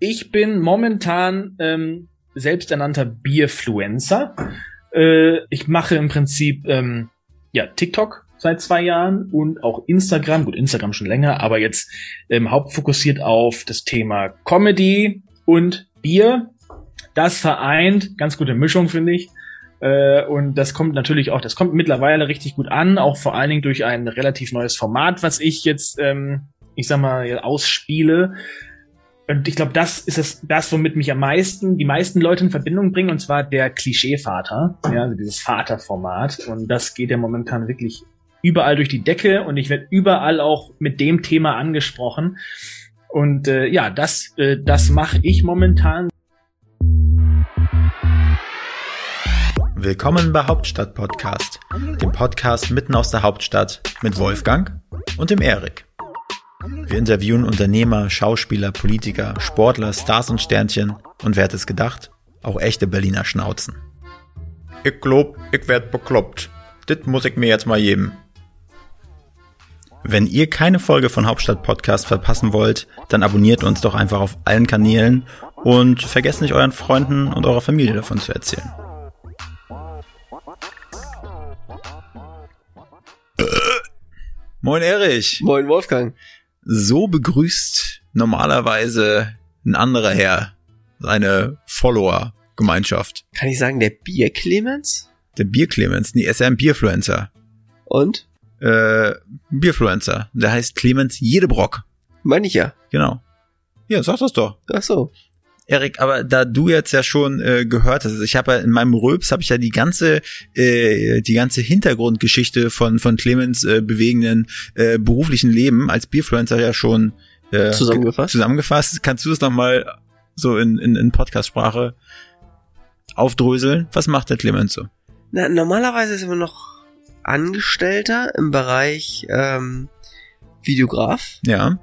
ich bin momentan ähm, selbsternannter Bierfluencer. Äh, ich mache im Prinzip ähm, ja TikTok seit zwei Jahren und auch Instagram. Gut, Instagram schon länger, aber jetzt ähm, hauptfokussiert auf das Thema Comedy und Bier. Das vereint, ganz gute Mischung finde ich. Äh, und das kommt natürlich auch, das kommt mittlerweile richtig gut an, auch vor allen Dingen durch ein relativ neues Format, was ich jetzt, ähm, ich sag mal, ausspiele. Und ich glaube, das ist das, das, womit mich am meisten, die meisten Leute in Verbindung bringen, und zwar der Klischeevater, ja, also dieses Vaterformat. Und das geht ja momentan wirklich überall durch die Decke und ich werde überall auch mit dem Thema angesprochen. Und äh, ja, das, äh, das mache ich momentan. Willkommen bei Hauptstadt Podcast, dem Podcast mitten aus der Hauptstadt mit Wolfgang und dem Erik. Wir interviewen Unternehmer, Schauspieler, Politiker, Sportler, Stars und Sternchen und wer hätte es gedacht? Auch echte Berliner Schnauzen. Ich glaub, ich werd bekloppt. Dit muss ich mir jetzt mal geben. Wenn ihr keine Folge von Hauptstadt Podcast verpassen wollt, dann abonniert uns doch einfach auf allen Kanälen und vergesst nicht euren Freunden und eurer Familie davon zu erzählen. Moin Erich. Moin Wolfgang. So begrüßt normalerweise ein anderer Herr seine Follower-Gemeinschaft. Kann ich sagen, der Bier Clemens? Der Bier Clemens, nee, er ist ja ein Bierfluencer. Und? Äh, Bierfluencer. Der heißt Clemens Jedebrock. Meine ich ja. Genau. Ja, sag das doch. Ach so. Erik, aber da du jetzt ja schon äh, gehört hast, also ich habe ja in meinem Röps habe ich ja die ganze äh, die ganze Hintergrundgeschichte von von Clemens äh, bewegenden äh, beruflichen Leben als Bierfluencer ja schon äh, zusammengefasst. Zusammengefasst. Kannst du es noch mal so in in, in Podcast-Sprache aufdröseln? Was macht der Clemens so? Na, normalerweise ist er noch Angestellter im Bereich ähm, Videograf. Ja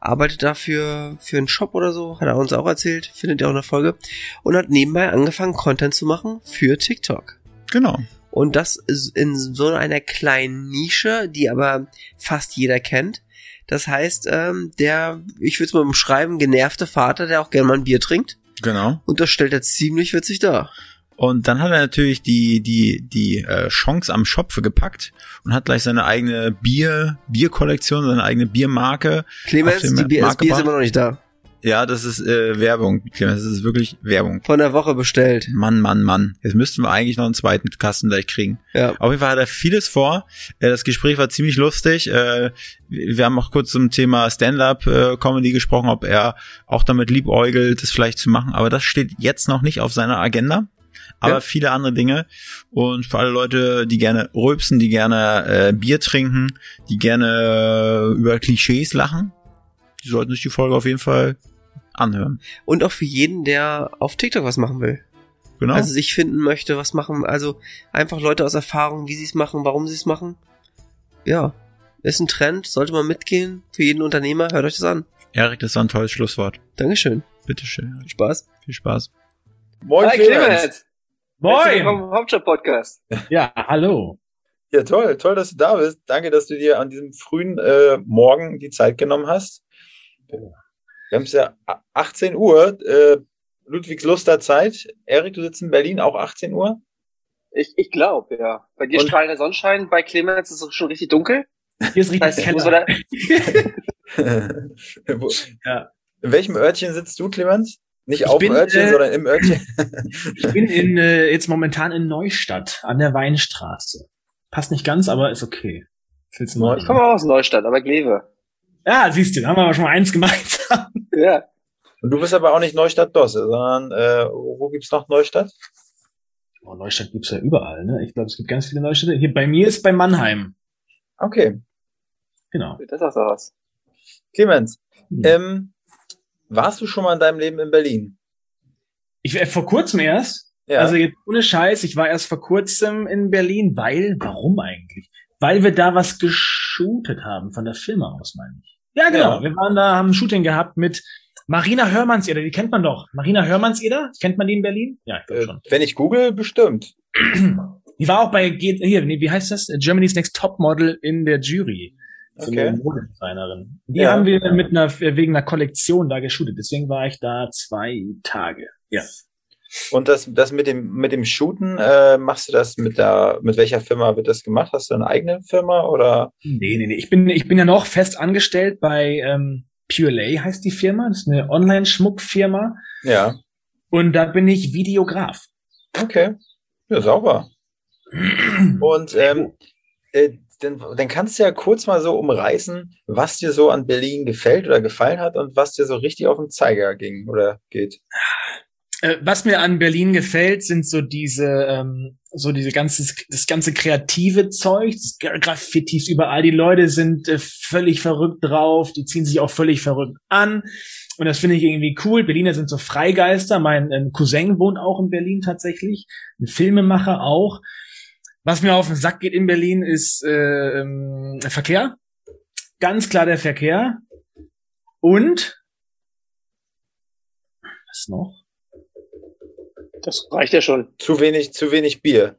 arbeitet dafür für einen Shop oder so, hat er uns auch erzählt, findet ihr auch in der Folge, und hat nebenbei angefangen, Content zu machen für TikTok. Genau. Und das ist in so einer kleinen Nische, die aber fast jeder kennt. Das heißt, ähm, der, ich würde es mal beschreiben, genervte Vater, der auch gerne mal ein Bier trinkt. Genau. Und das stellt er ziemlich witzig dar. Und dann hat er natürlich die, die, die äh, Chance am Schopfe gepackt und hat gleich seine eigene Bier, Bierkollektion, seine eigene Biermarke. Clemens, die Bier, das Bier ist immer noch nicht da. Ja, das ist äh, Werbung, Clemens, das ist wirklich Werbung. Von der Woche bestellt. Mann, Mann, Mann. Jetzt müssten wir eigentlich noch einen zweiten Kasten gleich kriegen. Ja. Auf jeden Fall hat er vieles vor. Äh, das Gespräch war ziemlich lustig. Äh, wir haben auch kurz zum Thema Stand-up-Comedy gesprochen, ob er auch damit liebäugelt, das vielleicht zu machen. Aber das steht jetzt noch nicht auf seiner Agenda aber ja. viele andere Dinge. Und für alle Leute, die gerne rülpsen, die gerne äh, Bier trinken, die gerne äh, über Klischees lachen, die sollten sich die Folge auf jeden Fall anhören. Und auch für jeden, der auf TikTok was machen will. Genau. Also sich finden möchte, was machen, also einfach Leute aus Erfahrung, wie sie es machen, warum sie es machen. Ja, ist ein Trend, sollte man mitgehen. Für jeden Unternehmer, hört euch das an. Erik, das war ein tolles Schlusswort. Dankeschön. Bitteschön. Viel Spaß. Viel Spaß. Moin, Hi, Clemens. Moin! Vom Hauptstadt-Podcast. Ja, hallo. Ja, toll, toll, dass du da bist. Danke, dass du dir an diesem frühen äh, Morgen die Zeit genommen hast. Wir haben es ja 18 Uhr, äh, Ludwigsluster Zeit. Erik, du sitzt in Berlin, auch 18 Uhr? Ich, ich glaube, ja. Bei dir Und? strahlender Sonnenschein, bei Clemens ist es schon richtig dunkel. Hier ist richtig Keller. ja. In welchem Örtchen sitzt du, Clemens? Nicht ich auf bin, dem Örtchen, äh, sondern im Örtchen. ich bin in, äh, jetzt momentan in Neustadt an der Weinstraße. Passt nicht ganz, aber ist okay. Ich komme auch aus Neustadt, aber Glewe. Ja, siehst du, da haben wir aber schon mal eins gemeinsam. Ja. Und du bist aber auch nicht Neustadt-Dosse, sondern äh, wo gibt's noch Neustadt? Oh, Neustadt gibt's ja überall, ne? Ich glaube, es gibt ganz viele Neustädte. Hier bei mir ist bei Mannheim. Okay. Genau. Das ist auch was. Clemens, hm. ähm, warst du schon mal in deinem Leben in Berlin? Ich äh, vor kurzem erst. Ja. Also jetzt ohne Scheiß, ich war erst vor kurzem in Berlin, weil, warum eigentlich? Weil wir da was geshootet haben, von der Firma aus, meine ich. Ja, genau. Ja. Wir waren da, haben ein Shooting gehabt mit Marina Hörmannseder, die kennt man doch. Marina Hörmannseder, kennt man die in Berlin? Ja, ich glaube äh, schon. Wenn ich google, bestimmt. Die war auch bei, hier, nee, wie heißt das? Germany's Next Top Model in der Jury. So Okay. eine Modedesignerin. Die Ja. haben wir mit einer, wegen einer Kollektion da geshootet. Deswegen war ich da zwei Tage. Ja. Und das, das mit dem, mit dem Shooten, äh, machst du das mit der, mit welcher Firma wird das gemacht? Hast du eine eigene Firma oder? Nee, nee, nee. Ich bin, ich bin ja noch fest angestellt bei ähm, Pure Lay heißt die Firma. Das ist eine Online-Schmuckfirma. Ja. Und da bin ich Videograf. Okay. Ja, sauber. Und ähm, äh, dann, dann kannst du ja kurz mal so umreißen, was dir so an Berlin gefällt oder gefallen hat und was dir so richtig auf den Zeiger ging oder geht. Äh, was mir an Berlin gefällt, sind so diese, ähm, so diese ganze, das ganze kreative Zeug, Graffitis überall. Die Leute sind äh, völlig verrückt drauf, die ziehen sich auch völlig verrückt an. Und das finde ich irgendwie cool. Berliner sind so Freigeister. Mein ähm, Cousin wohnt auch in Berlin tatsächlich. Ein Filmemacher auch. Was mir auf den Sack geht in Berlin ist äh, ähm, Verkehr. Ganz klar der Verkehr. Und was noch? Das reicht ja schon. Zu wenig, zu wenig Bier.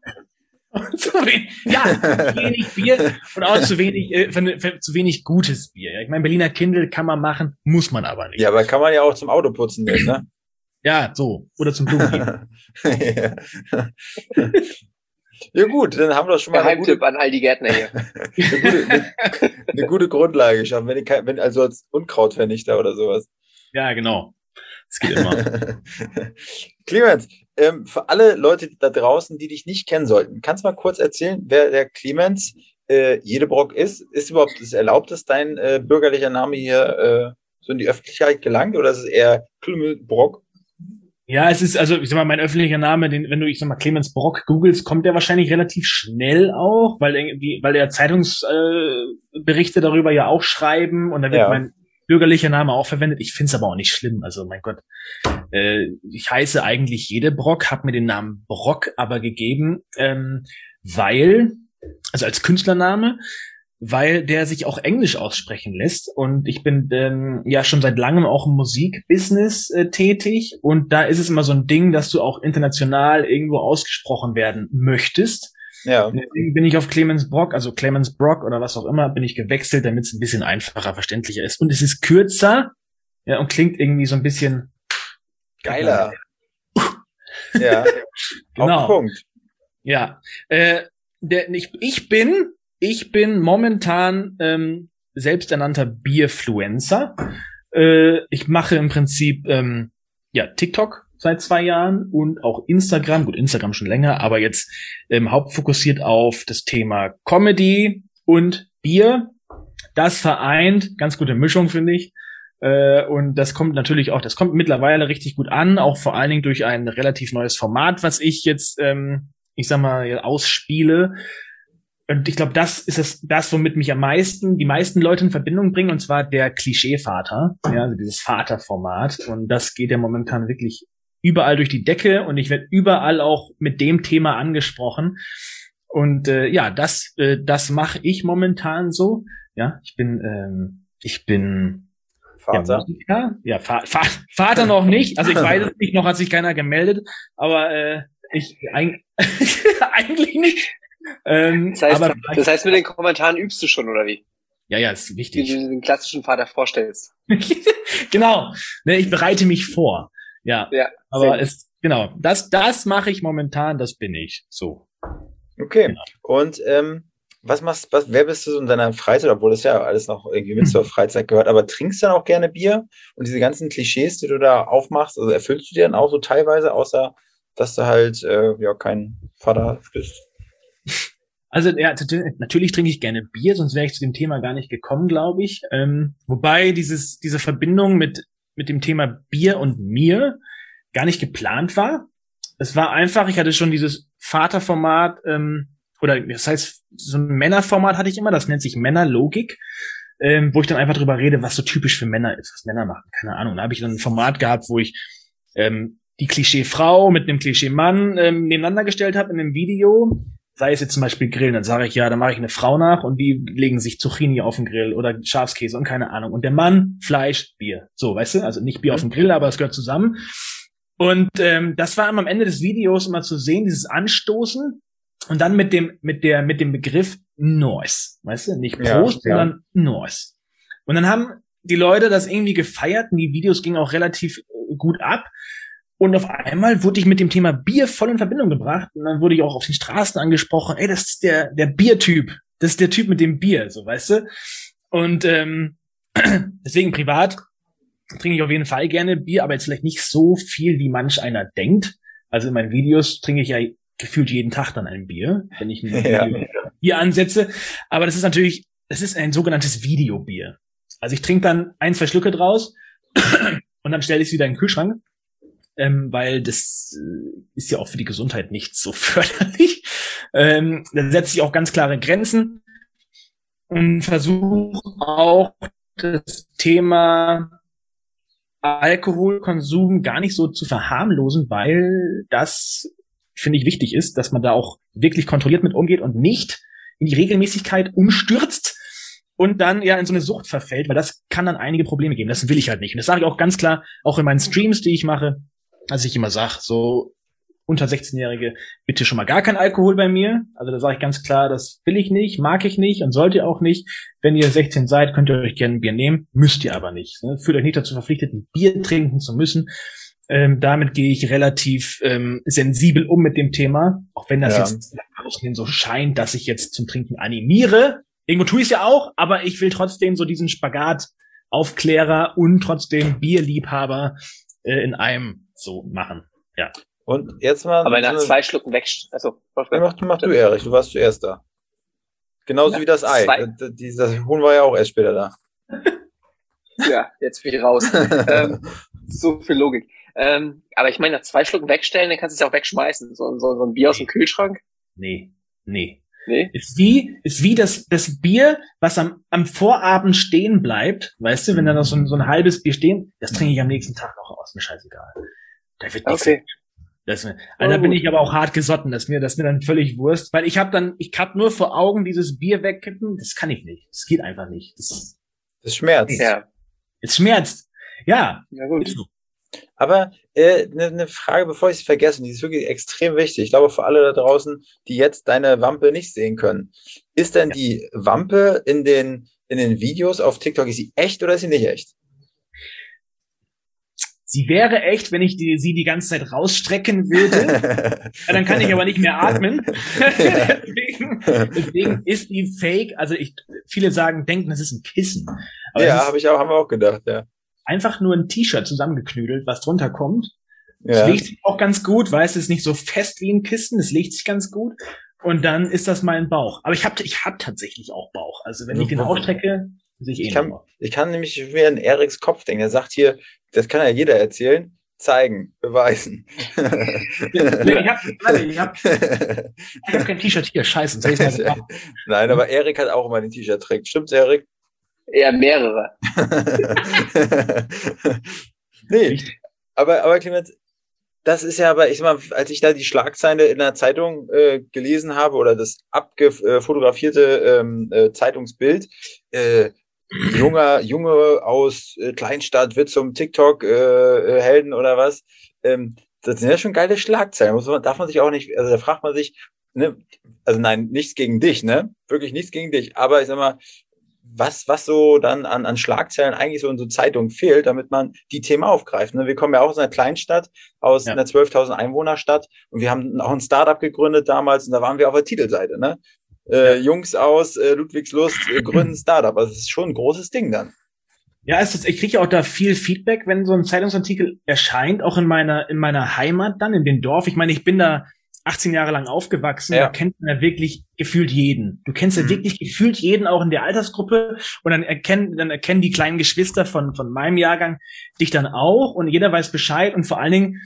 zu wenig, ja, zu wenig Bier und auch zu wenig, äh, für, für, zu wenig gutes Bier. Ja. Ich meine, Berliner Kindle kann man machen, muss man aber nicht. Ja, aber kann man ja auch zum Autoputzen nehmen, ne? Ja, so. Oder zum Blumen. ja. gut, dann haben wir doch schon mal eine gute, Geheimtipp an all die Gärtner hier. eine gute, eine, eine gute Grundlage geschaffen, wenn, ich, wenn also als Unkrautvernichter oder sowas. ja, genau. Das geht immer. Clemens, ähm, für alle Leute da draußen, die dich nicht kennen sollten, kannst du mal kurz erzählen, wer der Clemens äh, Jedebrock ist? Ist überhaupt ist erlaubt, dass dein äh, bürgerlicher Name hier äh, so in die Öffentlichkeit gelangt oder ist es eher Clemens Brock? Ja, es ist, also, ich sag mal, mein öffentlicher Name, den, wenn du, ich sag mal, Clemens Brock googelst, kommt der wahrscheinlich relativ schnell auch, weil irgendwie, weil der Zeitungsberichte äh, darüber ja auch schreiben und da wird Ja. mein bürgerlicher Name auch verwendet. Ich find's aber auch nicht schlimm. Also, mein Gott, äh, ich heiße eigentlich jede Brock, habe mir den Namen Brock aber gegeben, ähm, weil, also als Künstlername, weil der sich auch Englisch aussprechen lässt. Und ich bin ähm, ja schon seit langem auch im Musikbusiness äh, tätig. Und da ist es immer so ein Ding, dass du auch international irgendwo ausgesprochen werden möchtest. Ja. Deswegen bin ich auf Clemens Brock, also Clemens Brock oder was auch immer, bin ich gewechselt, damit es ein bisschen einfacher, verständlicher ist. Und es ist kürzer ja, und klingt irgendwie so ein bisschen Geiler. ja. Genau. Punkt. Ja, äh, der, ich, ich bin, ich bin momentan ähm, selbsternannter Bierfluencer. Äh, ich mache im Prinzip ähm, ja TikTok seit zwei Jahren und auch Instagram. Gut, Instagram schon länger, aber jetzt ähm, hauptfokussiert auf das Thema Comedy und Bier. Das vereint, ganz gute Mischung finde ich. Äh, und das kommt natürlich auch, das kommt mittlerweile richtig gut an, auch vor allen Dingen durch ein relativ neues Format, was ich jetzt, ähm, ich sag mal, ausspiele. Und ich glaube, das ist das, das, womit mich am meisten, die meisten Leute in Verbindung bringen, und zwar der Klischeevater, ja, also dieses Vaterformat. Und das geht ja momentan wirklich überall durch die Decke und ich werde überall auch mit dem Thema angesprochen. Und äh, ja, das, äh, das mache ich momentan so. Ja, ich bin, ähm, ich bin Vater. ja. Ja, Fa Fa Vater noch nicht. Also ich weiß es nicht, noch hat sich keiner gemeldet, aber äh, ich eig eigentlich nicht. Ähm, Das heißt, aber das heißt, mit den Kommentaren übst du schon, oder wie? ja, ja, ist Wie wichtig. du dir den klassischen Vater vorstellst. genau. Ne, ich bereite mich vor. Ja, Ja. aber es genau, das das mache ich momentan, das bin ich. So. Okay. Genau. Und ähm, was machst was, wer bist du so in deiner Freizeit, obwohl das ja alles noch irgendwie mit zur Freizeit gehört, aber trinkst du dann auch gerne Bier? Und diese ganzen Klischees, die du da aufmachst, also erfüllst du die dann auch so teilweise, außer dass du halt äh, ja kein Vater bist? Also ja, natürlich trinke ich gerne Bier, sonst wäre ich zu dem Thema gar nicht gekommen, glaube ich. Ähm, wobei dieses, diese Verbindung mit, mit dem Thema Bier und mir gar nicht geplant war. Es war einfach, ich hatte schon dieses Vaterformat, ähm, oder das heißt, so ein Männerformat hatte ich immer, das nennt sich Männerlogik, ähm, wo ich dann einfach drüber rede, was so typisch für Männer ist, was Männer machen, keine Ahnung. Da habe ich dann ein Format gehabt, wo ich ähm, die Klischee-Frau mit einem Klischee-Mann ähm, nebeneinander gestellt habe in einem Video sei es jetzt zum Beispiel Grillen, dann sage ich, ja, dann mache ich eine Frau nach und die legen sich Zucchini auf den Grill oder Schafskäse und keine Ahnung. Und der Mann, Fleisch, Bier. So, weißt du? Also nicht Bier auf dem Grill, aber es gehört zusammen. Und ähm, das war immer am Ende des Videos immer zu sehen, dieses Anstoßen Und dann mit dem, mit der, mit dem Begriff Noise. Weißt du? Nicht Prost, Ja, ja. sondern Noise. Und dann haben die Leute das irgendwie gefeiert und die Videos gingen auch relativ äh, gut ab. Und auf einmal wurde ich mit dem Thema Bier voll in Verbindung gebracht. Und dann wurde ich auch auf den Straßen angesprochen, ey, das ist der, der Biertyp. Das ist der Typ mit dem Bier, so weißt du. Und ähm, deswegen privat trinke ich auf jeden Fall gerne Bier, aber jetzt vielleicht nicht so viel, wie manch einer denkt. Also in meinen Videos trinke ich ja gefühlt jeden Tag dann ein Bier, wenn ich ein Ja. Bier ansetze. Aber das ist natürlich, das ist ein sogenanntes Videobier. Also ich trinke dann ein, zwei Schlücke draus und dann stelle ich es wieder in den Kühlschrank, ähm, weil das äh, ist ja auch für die Gesundheit nicht so förderlich. Ähm, da setze ich auch ganz klare Grenzen und versuche auch das Thema Alkoholkonsum gar nicht so zu verharmlosen, weil das finde ich wichtig ist, dass man da auch wirklich kontrolliert mit umgeht und nicht in die Regelmäßigkeit umstürzt und dann ja in so eine Sucht verfällt, weil das kann dann einige Probleme geben. Das will ich halt nicht. Und das sage ich auch ganz klar, auch in meinen Streams, die ich mache, dass ich immer sage, so unter 16-Jährige, bitte schon mal gar kein Alkohol bei mir. Also da sage ich ganz klar, das will ich nicht, mag ich nicht und sollt ihr auch nicht. Wenn ihr 16 seid, könnt ihr euch gerne ein Bier nehmen, müsst ihr aber nicht. Ne? Fühlt euch nicht dazu verpflichtet, ein Bier trinken zu müssen. Ähm, damit gehe ich relativ ähm, sensibel um mit dem Thema, auch wenn das Ja. jetzt außen so scheint, dass ich jetzt zum Trinken animiere. Irgendwo tue ich es ja auch, aber ich will trotzdem so diesen Spagat Aufklärer und trotzdem Bierliebhaber äh, in einem so machen. Und jetzt mal. Aber nach so zwei Schlucken weg. Also, Ja, Wolfgang. mach, mach du, Erich, du warst zuerst da. Genauso Ja, wie das Ei. zwei. D- Dieses Huhn war ja auch erst später da. ja, jetzt bin ich raus. ähm, so viel Logik. Ähm, aber ich meine, nach zwei Schlucken wegstellen, dann kannst du es ja auch wegschmeißen. So, so, so ein Bier aus dem Kühlschrank. Nee, nee. Nee. Ist wie, ist wie das, das Bier, was am, am Vorabend stehen bleibt, weißt du, wenn da noch so ein, so ein halbes Bier stehen, das trinke ich am nächsten Tag noch aus, mir scheißegal. Da wird nichts. Okay. Das, also da bin ich aber auch hart gesotten, dass mir, das mir dann völlig Wurst, weil ich habe dann, ich hab nur vor Augen dieses Bier wegkippen, das kann ich nicht. Das geht einfach nicht. Das, Das schmerzt. Ja, es schmerzt. Ja, na gut. Aber eine äh, ne- ne Frage, bevor ich es vergesse, die ist wirklich extrem wichtig. Ich glaube, für alle da draußen, die jetzt deine Wampe nicht sehen können. Ist denn die Wampe in den, in den Videos auf TikTok, ist sie echt oder ist sie nicht echt? Sie wäre echt, wenn ich die, sie die ganze Zeit rausstrecken würde. Ja, dann kann ich aber nicht mehr atmen. deswegen, deswegen ist die Fake. Also ich, viele sagen, denken, das ist ein Kissen. Aber ja, habe ich auch, haben wir auch gedacht, ja. einfach nur ein T-Shirt zusammengeknüdelt, was drunter kommt. Es Ja, legt sich auch ganz gut, weil es ist nicht so fest wie ein Kissen. Es legt sich ganz gut. Und dann ist das mein Bauch. Aber ich habe ich hab tatsächlich auch Bauch. Also wenn ich den ausstrecke, ich eh Ich kann- ich kann nämlich wieder an Eriks Kopf denken. Er sagt hier, das kann ja jeder erzählen, zeigen, beweisen. Ich hab, warte, ich hab, ich hab kein T-Shirt hier. Scheiße. Nein, aber Erik hat auch immer den T-Shirt trägt. Stimmt's, Erik? Eher mehrere. nee, aber, aber Clemens, das ist ja aber, ich sag mal, als ich da die Schlagzeile in der Zeitung äh, gelesen habe oder das abgefotografierte ähm, äh, Zeitungsbild, äh, junger Junge aus äh, Kleinstadt wird zum TikTok-Helden oder was, ähm, das sind ja schon geile Schlagzeilen. Muss man, darf man sich auch nicht, also da fragt man sich, ne, also nein, nichts gegen dich, ne? Wirklich nichts gegen dich. Aber ich sag mal, was, was so dann an, an Schlagzeilen eigentlich so in so Zeitungen fehlt, damit man die Themen aufgreift. Ne? Wir kommen ja auch aus einer Kleinstadt, aus Ja. einer 12.000 Einwohnerstadt und wir haben auch ein Startup gegründet damals und da waren wir auf der Titelseite. Ne? Äh, Jungs aus äh, Ludwigslust äh, gründen Startup. Also es ist schon ein großes Ding dann. Ja, es ist, ich kriege ja auch da viel Feedback, wenn so ein Zeitungsartikel erscheint, auch in meiner, in meiner Heimat dann, in dem Dorf. Ich meine, ich bin da 18 Jahre lang aufgewachsen, Ja. da kennt man ja wirklich gefühlt jeden. Du kennst ja Mhm. wirklich gefühlt jeden auch in der Altersgruppe und dann erkennen, dann erkennen die kleinen Geschwister von, von meinem Jahrgang dich dann auch und jeder weiß Bescheid und vor allen Dingen,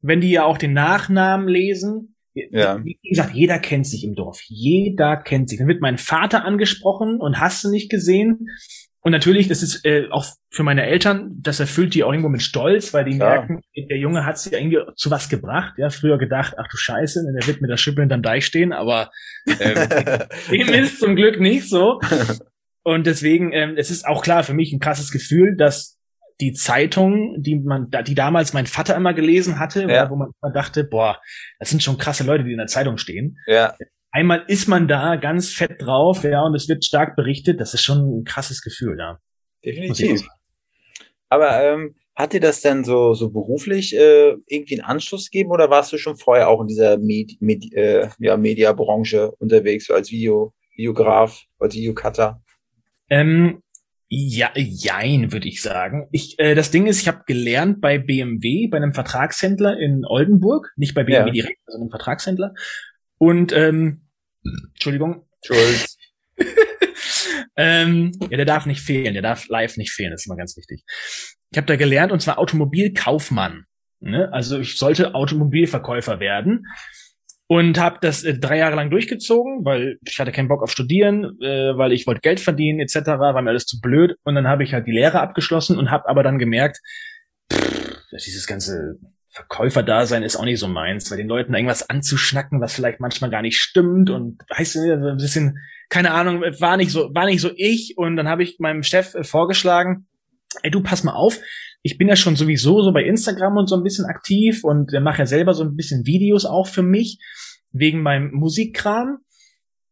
wenn die ja auch den Nachnamen lesen, Ja. wie gesagt, jeder kennt sich im Dorf. Jeder kennt sich. Dann wird mein Vater angesprochen und hast du nicht gesehen. Und natürlich, das ist äh, auch für meine Eltern, das erfüllt die auch irgendwo mit Stolz, weil die Klar. merken, der Junge hat sie irgendwie zu was gebracht. Ja, früher gedacht, ach du Scheiße, der wird mit der Schippe hinterm Deich stehen, aber ähm, dem ist zum Glück nicht so. Und deswegen, ähm, es ist auch klar für mich ein krasses Gefühl, dass die Zeitung, die man, die damals mein Vater immer gelesen hatte, Ja. wo man immer dachte, boah, das sind schon krasse Leute, die in der Zeitung stehen. ja, einmal ist man da ganz fett drauf, ja, und es wird stark berichtet. Das ist schon ein krasses Gefühl, ja. Definitiv. Aber ähm, hat dir das denn so, so beruflich äh, irgendwie einen Anschluss gegeben oder warst du schon vorher auch in dieser Med Med äh, ja, Mediabranche unterwegs, so als Video, Videograf, als Videocutter? Ähm, ja, jein, würde ich sagen. Ich, äh, das Ding ist, ich habe gelernt bei BMW, bei einem Vertragshändler in Oldenburg, nicht bei BMW ja. direkt, sondern einem Vertragshändler. Und ähm, Entschuldigung. Schulz. ähm, ja, der darf nicht fehlen, der darf live nicht fehlen, das ist immer ganz wichtig. Ich habe da gelernt, und zwar Automobilkaufmann. Ne? Also ich sollte Automobilverkäufer werden und habe das äh, drei Jahre lang durchgezogen, weil ich hatte keinen Bock auf Studieren, äh, weil ich wollte Geld verdienen etc. War mir alles zu blöd und dann habe ich halt die Lehre abgeschlossen und habe aber dann gemerkt, pff, dass dieses ganze Verkäuferdasein ist auch nicht so meins, weil den Leuten irgendwas anzuschnacken, was vielleicht manchmal gar nicht stimmt und weißt du, ein bisschen keine Ahnung, war nicht so war nicht so ich und dann habe ich meinem Chef äh, vorgeschlagen, ey du pass mal auf, ich bin ja schon sowieso so bei Instagram und so ein bisschen aktiv und mache ja selber so ein bisschen Videos auch für mich wegen meinem Musikkram.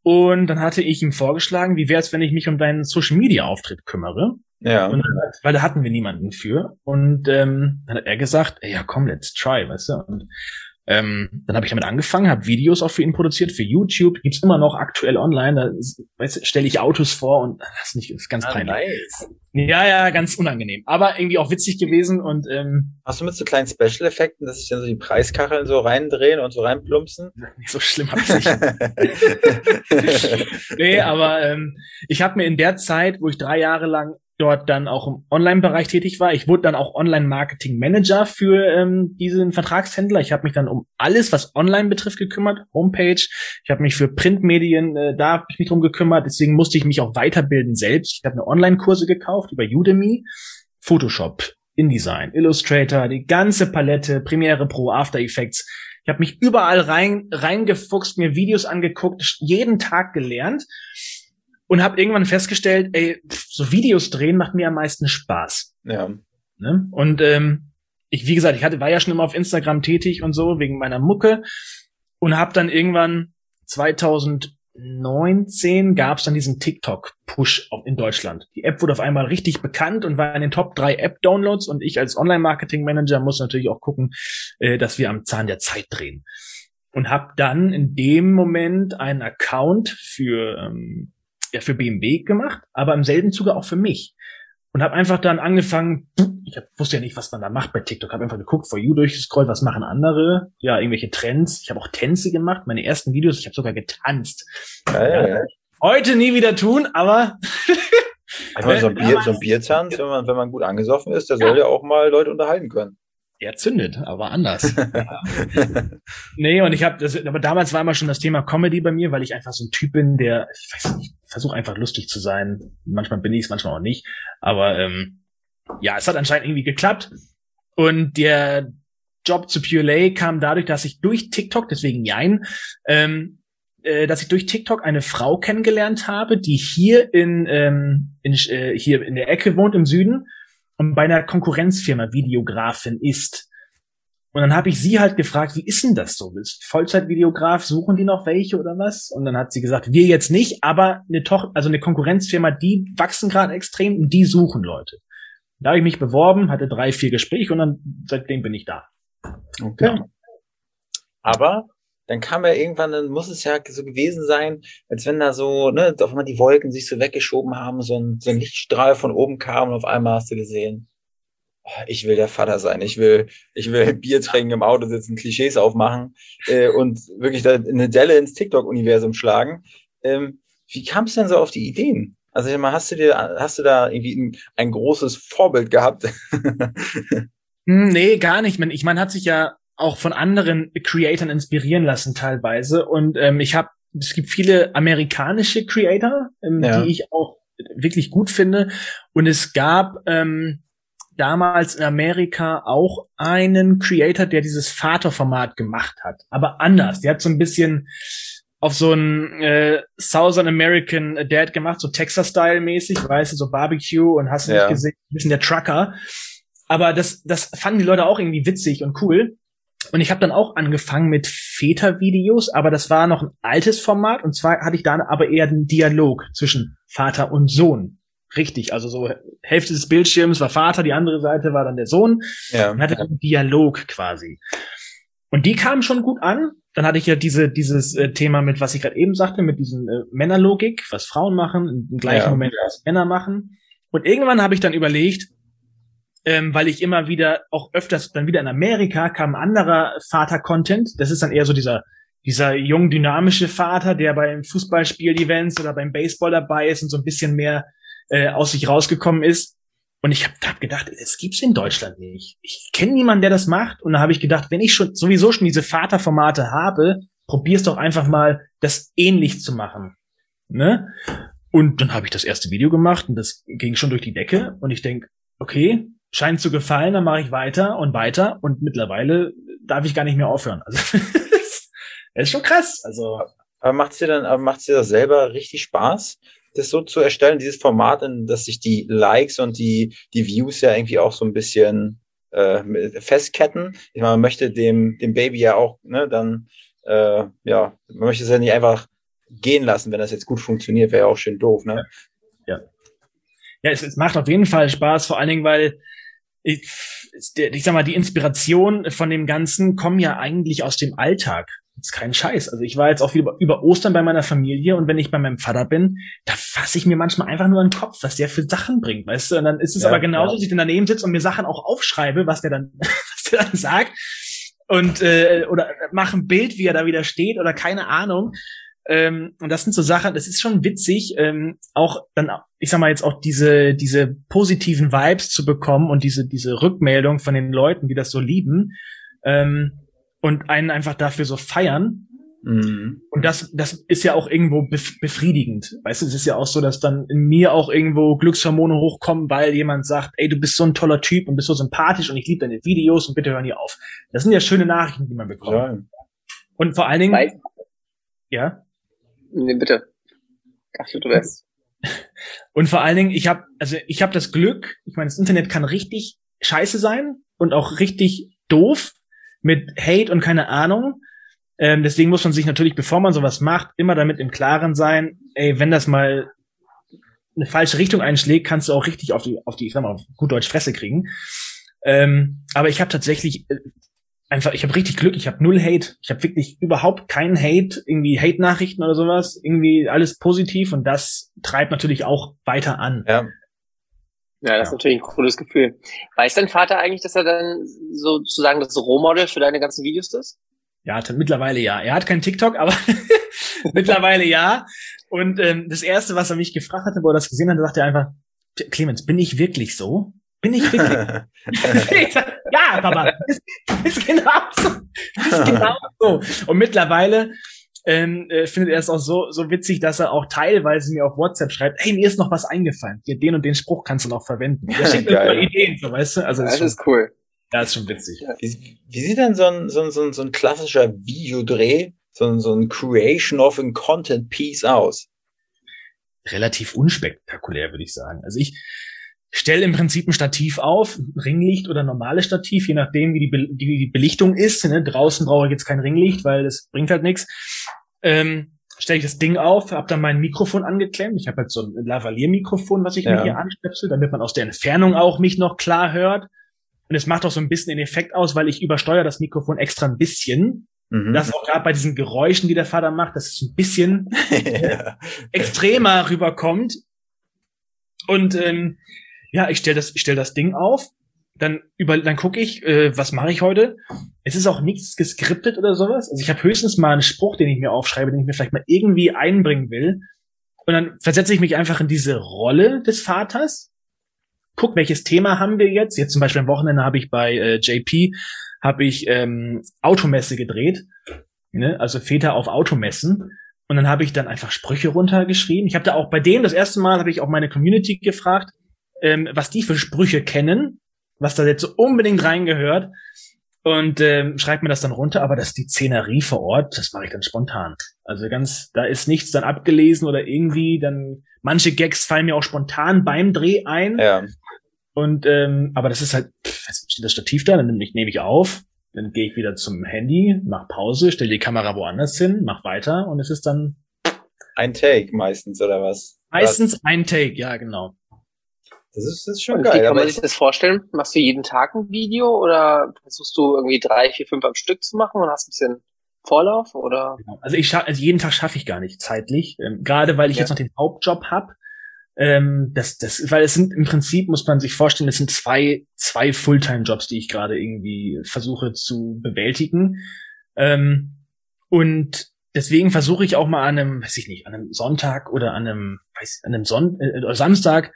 Und dann hatte ich ihm vorgeschlagen, wie wäre es, wenn ich mich um deinen Social Media Auftritt kümmere? Ja. Und, weil da hatten wir niemanden für. Und ähm, dann hat er gesagt, ey, ja komm, let's try, weißt du? Und ähm, dann habe ich damit angefangen, habe Videos auch für ihn produziert, für YouTube, gibt's immer noch aktuell online, da stelle ich Autos vor und das ist nicht das ist ganz ah, peinlich. Nice. Ja, ja, ganz unangenehm, aber irgendwie auch witzig gewesen und ähm, Hast du mit so kleinen Special-Effekten, dass sich dann so die Preiskacheln so reindrehen und so reinplumpsen? Nicht so schlimm hab ich's nicht. nee, aber ähm, ich habe mir in der Zeit, wo ich drei Jahre lang dort dann auch im Online-Bereich tätig war. Ich wurde dann auch Online-Marketing-Manager für ähm, diesen Vertragshändler. Ich habe mich dann um alles, was Online betrifft, gekümmert. Homepage. Ich habe mich für Printmedien, äh, da habe ich mich drum gekümmert. Deswegen musste ich mich auch weiterbilden selbst. Ich habe eine Online-Kurse gekauft über Udemy, Photoshop, InDesign, Illustrator, die ganze Palette, Premiere Pro, After Effects. Ich habe mich überall rein reingefuchst, mir Videos angeguckt, jeden Tag gelernt und habe irgendwann festgestellt, ey, so Videos drehen macht mir am meisten Spaß. Ja. Ne? Und ähm, ich, wie gesagt, ich hatte, war ja schon immer auf Instagram tätig und so wegen meiner Mucke und habe dann irgendwann 2019 gab es dann diesen TikTok-Push in Deutschland. Die App wurde auf einmal richtig bekannt und war in den Top 3 App-Downloads und ich als Online-Marketing-Manager muss natürlich auch gucken, äh, dass wir am Zahn der Zeit drehen. Und habe dann in dem Moment einen Account für ähm, ja für BMW gemacht, aber im selben Zuge auch für mich. Und habe einfach dann angefangen, ich hab, wusste ja nicht, was man da macht bei TikTok, habe einfach geguckt, For You durchgescrollt, was machen andere, ja, irgendwelche Trends. Ich habe auch Tänze gemacht, meine ersten Videos, ich habe sogar getanzt. Ja, ja, ja. Heute nie wieder tun, aber meine, so ein, Bier, so ein Biertanz, wenn man, wenn man gut angesoffen ist, der soll ja auch mal Leute unterhalten können er zündet, aber anders. nee, und ich habe das, aber damals war immer schon das Thema Comedy bei mir, weil ich einfach so ein Typ bin, der, ich weiß nicht, versuche einfach lustig zu sein. Manchmal bin ich es, manchmal auch nicht. Aber ähm, ja, es hat anscheinend irgendwie geklappt. Und der Job zu Pure Lay kam dadurch, dass ich durch TikTok, deswegen Jein, ähm, äh, dass ich durch TikTok eine Frau kennengelernt habe, die hier in, ähm, in äh, hier in der Ecke wohnt im Süden und bei einer Konkurrenzfirma Videografin ist. Und dann habe ich sie halt gefragt, wie ist denn das so? Bist Vollzeitvideograf, suchen die noch welche oder was? Und dann hat sie gesagt, wir jetzt nicht, aber eine Tochter, also eine Konkurrenzfirma, die wachsen gerade extrem und die suchen Leute. Da habe ich mich beworben, hatte drei, vier Gespräche und dann seitdem bin ich da. Okay. Ja. Aber dann kam ja irgendwann, dann muss es ja so gewesen sein, als wenn da so, ne, auf einmal die Wolken sich so weggeschoben haben, so ein, so ein Lichtstrahl von oben kam und auf einmal hast du gesehen, oh, ich will der Vater sein, ich will, ich will Bier trinken, im Auto sitzen, Klischees aufmachen äh, und wirklich da eine Delle ins TikTok-Universum schlagen. Ähm, wie kam es denn so auf die Ideen? Also ich meine, hast du dir, hast du da irgendwie ein, ein großes Vorbild gehabt? Hm, nee, gar nicht. Ich meine, hat sich ja auch von anderen Creatoren inspirieren lassen teilweise. Und ähm, ich habe, es gibt viele amerikanische Creator, ähm, ja. die ich auch wirklich gut finde. Und es gab ähm, damals in Amerika auch einen Creator, der dieses Vaterformat gemacht hat, aber anders. Der hat so ein bisschen auf so ein äh, Southern American Dad gemacht, so Texas-Style-mäßig, weißt du, so Barbecue und hast du ja. nicht gesehen, ein bisschen der Trucker. Aber das, das fanden die Leute auch irgendwie witzig und cool. Und ich habe dann auch angefangen mit Vätervideos, aber das war noch ein altes Format und zwar hatte ich da aber eher den Dialog zwischen Vater und Sohn. Richtig, also so Hälfte des Bildschirms war Vater, die andere Seite war dann der Sohn. Ja. Und hatte einen Dialog quasi. Und die kamen schon gut an. Dann hatte ich ja diese, dieses äh, Thema mit, was ich gerade eben sagte, mit diesen äh, Männerlogik, was Frauen machen, im gleichen Ja. Moment, was Männer machen. Und irgendwann habe ich dann überlegt, ähm, weil ich immer wieder, auch öfters dann wieder in Amerika kam anderer Vater-Content. Das ist dann eher so dieser, dieser jung dynamische Vater, der beim Fußballspiel-Events oder beim Baseball dabei ist und so ein bisschen mehr äh, aus sich rausgekommen ist. Und ich habe hab gedacht, das gibt's in Deutschland nicht. Ich kenne niemanden, der das macht. Und da habe ich gedacht, wenn ich schon sowieso schon diese Vaterformate habe, probier's doch einfach mal, das ähnlich zu machen. Ne? Und dann habe ich das erste Video gemacht und das ging schon durch die Decke. Und ich denk, okay, scheint zu gefallen, dann mache ich weiter und weiter. Und mittlerweile darf ich gar nicht mehr aufhören. Also das ist schon krass. Also Aber macht's dir dann, macht's dir das selber richtig Spaß, das so zu erstellen, dieses Format, in dass sich die Likes und die, die Views ja irgendwie auch so ein bisschen äh, festketten? Ich meine, man möchte dem, dem Baby ja auch, ne, dann, äh, ja, man möchte es ja nicht einfach gehen lassen, wenn das jetzt gut funktioniert, wäre ja auch schön doof, ne? ja, es, es macht auf jeden Fall Spaß, vor allen Dingen, weil ich, ich sag mal, die Inspiration von dem Ganzen kommen ja eigentlich aus dem Alltag. Das ist kein Scheiß. Also ich war jetzt auch über, über Ostern bei meiner Familie und wenn ich bei meinem Vater bin, da fasse ich mir manchmal einfach nur in den Kopf, was der für Sachen bringt, weißt du? Und dann ist es Ja, aber genauso, ja. dass ich dann daneben sitze und mir Sachen auch aufschreibe, was der dann, was der dann sagt. Und äh, oder mache ein Bild, wie er da wieder steht oder keine Ahnung. Ähm, und das sind so Sachen, das ist schon witzig, ähm, auch dann, ich sag mal jetzt auch diese, diese positiven Vibes zu bekommen und diese, diese Rückmeldung von den Leuten, die das so lieben, ähm, und einen einfach dafür so feiern. Mhm. Und das, das ist ja auch irgendwo bef befriedigend. Weißt du, es ist ja auch so, dass dann in mir auch irgendwo Glückshormone hochkommen, weil jemand sagt, ey, du bist so ein toller Typ und bist so sympathisch und ich liebe deine Videos und bitte hören hier auf. Das sind ja schöne Nachrichten, die man bekommt. Ja. Und vor allen Dingen, Weil, ja, nee, bitte. Ach, du wärst. Und vor allen Dingen, ich habe also ich habe das Glück, ich meine, das Internet kann richtig scheiße sein und auch richtig doof mit Hate und keine Ahnung. Ähm, deswegen muss man sich natürlich, bevor man sowas macht, immer damit im Klaren sein, ey, wenn das mal eine falsche Richtung einschlägt, kannst du auch richtig auf die, auf die, ich sag mal, auf gut Deutsch Fresse kriegen. Ähm, aber ich habe tatsächlich äh, einfach, ich habe richtig Glück, ich habe null Hate. Ich habe wirklich überhaupt keinen Hate, irgendwie Hate-Nachrichten oder sowas, irgendwie alles positiv und das treibt natürlich auch weiter an. Ja. Ja, das ist natürlich ein cooles Gefühl. Weiß dein Vater eigentlich, dass er dann sozusagen das Rohmodel für deine ganzen Videos ist? Ja, mittlerweile ja. Er hat kein TikTok, aber mittlerweile ja. Und ähm, das erste, was er mich gefragt hatte, wo er das gesehen hat, sagte er einfach, Clemens, bin ich wirklich so? Bin ich wirklich? Ja, Papa, ist, ist genau so. Ist genau so. Und mittlerweile ähm, äh, findet er es auch so, so witzig, dass er auch teilweise mir auf WhatsApp schreibt, hey, mir ist noch was eingefallen. Hier, den und den Spruch kannst du noch verwenden. Er schickt mir immer Ideen, so weißt du? Also das, Das ist, schon, cool. ja, ist schon witzig. Wie, wie sieht denn so ein, so ein, so ein, so ein klassischer Videodreh, so ein, so ein Creation of a Content Piece aus? relativ unspektakulär, würde ich sagen. Also ich stelle im Prinzip ein Stativ auf, ein Ringlicht oder normales Stativ, je nachdem, wie die, Be die, die Belichtung ist. Ne? Draußen brauche ich jetzt kein Ringlicht, weil das bringt halt nichts. Ähm, stelle ich das Ding auf, habe dann mein Mikrofon angeklemmt. Ich habe halt so ein Lavalier-Mikrofon, was ich Ja. mir hier anstöpsel, damit man aus der Entfernung auch mich noch klar hört. Und es macht auch so ein bisschen den Effekt aus, weil ich übersteuere das Mikrofon extra ein bisschen. Mhm. Das auch gerade bei diesen Geräuschen, die der Vater macht, dass es ein bisschen ja. extremer rüberkommt. Und ähm, ja, ich stelle das, ich stell das Ding auf, dann über, dann gucke ich, äh, was mache ich heute. Es ist auch nichts geskriptet oder sowas. Also ich habe höchstens mal einen Spruch, den ich mir aufschreibe, den ich mir vielleicht mal irgendwie einbringen will. Und dann versetze ich mich einfach in diese Rolle des Vaters. Guck, welches Thema haben wir jetzt? Jetzt zum Beispiel am Wochenende habe ich bei äh, JP habe ich ähm, Automesse gedreht, ne? also Väter auf Automessen. Und dann habe ich dann einfach Sprüche runtergeschrieben. Ich habe da auch bei dem das erste Mal habe ich auch meine Community gefragt, ähm, was die für Sprüche kennen, was da jetzt so unbedingt reingehört. Und ähm, schreibt mir das dann runter, aber das ist die Szenerie vor Ort, das mache ich dann spontan. Also ganz, da ist nichts dann abgelesen oder irgendwie, dann manche Gags fallen mir auch spontan beim Dreh ein. ja. Und ähm, aber das ist halt, pff, jetzt steht das Stativ da, dann nehme ich, nehme ich auf, dann gehe ich wieder zum Handy, mach Pause, stelle die Kamera woanders hin, mach weiter und es ist dann ein Take meistens oder was? Meistens was? ein Take, ja genau. Das ist, das ist schon und geil. Wie kann man sich das vorstellen? Machst du jeden Tag ein Video oder versuchst du irgendwie drei, vier, fünf am Stück zu machen und hast ein bisschen Vorlauf oder? Genau. Also ich also jeden Tag schaffe ich gar nicht zeitlich, ähm, gerade weil ich ja. jetzt noch den Hauptjob habe. Ähm, das, das, weil es sind im Prinzip muss man sich vorstellen, es sind zwei zwei Fulltime-Jobs, die ich gerade irgendwie versuche zu bewältigen. Ähm, und deswegen versuche ich auch mal an einem, weiß ich nicht, an einem Sonntag oder an einem, weiß, an einem Son äh, Samstag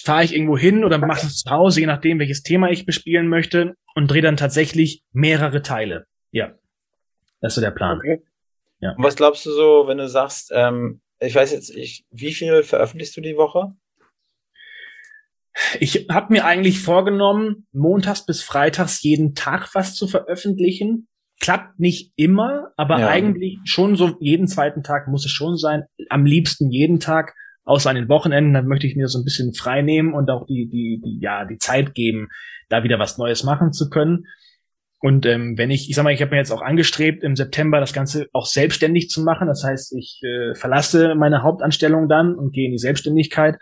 fahre ich irgendwo hin oder mache es zu Hause, je nachdem, welches Thema ich bespielen möchte und drehe dann tatsächlich mehrere Teile. Ja, das ist so der Plan. Okay. Ja. Und was glaubst du so, wenn du sagst, ähm, ich weiß jetzt, ich, wie viel veröffentlichst du die Woche? Ich habe mir eigentlich vorgenommen, montags bis freitags jeden Tag was zu veröffentlichen. Klappt nicht immer, aber ja. eigentlich schon so jeden zweiten Tag muss es schon sein. Am liebsten jeden Tag außer an den Wochenenden, dann möchte ich mir so ein bisschen frei nehmen und auch die, die, die, ja, die Zeit geben, da wieder was Neues machen zu können. Und ähm, wenn ich, ich sag mal, ich habe mir jetzt auch angestrebt, im September das Ganze auch selbstständig zu machen. Das heißt, ich äh, verlasse meine Hauptanstellung dann und gehe in die Selbstständigkeit.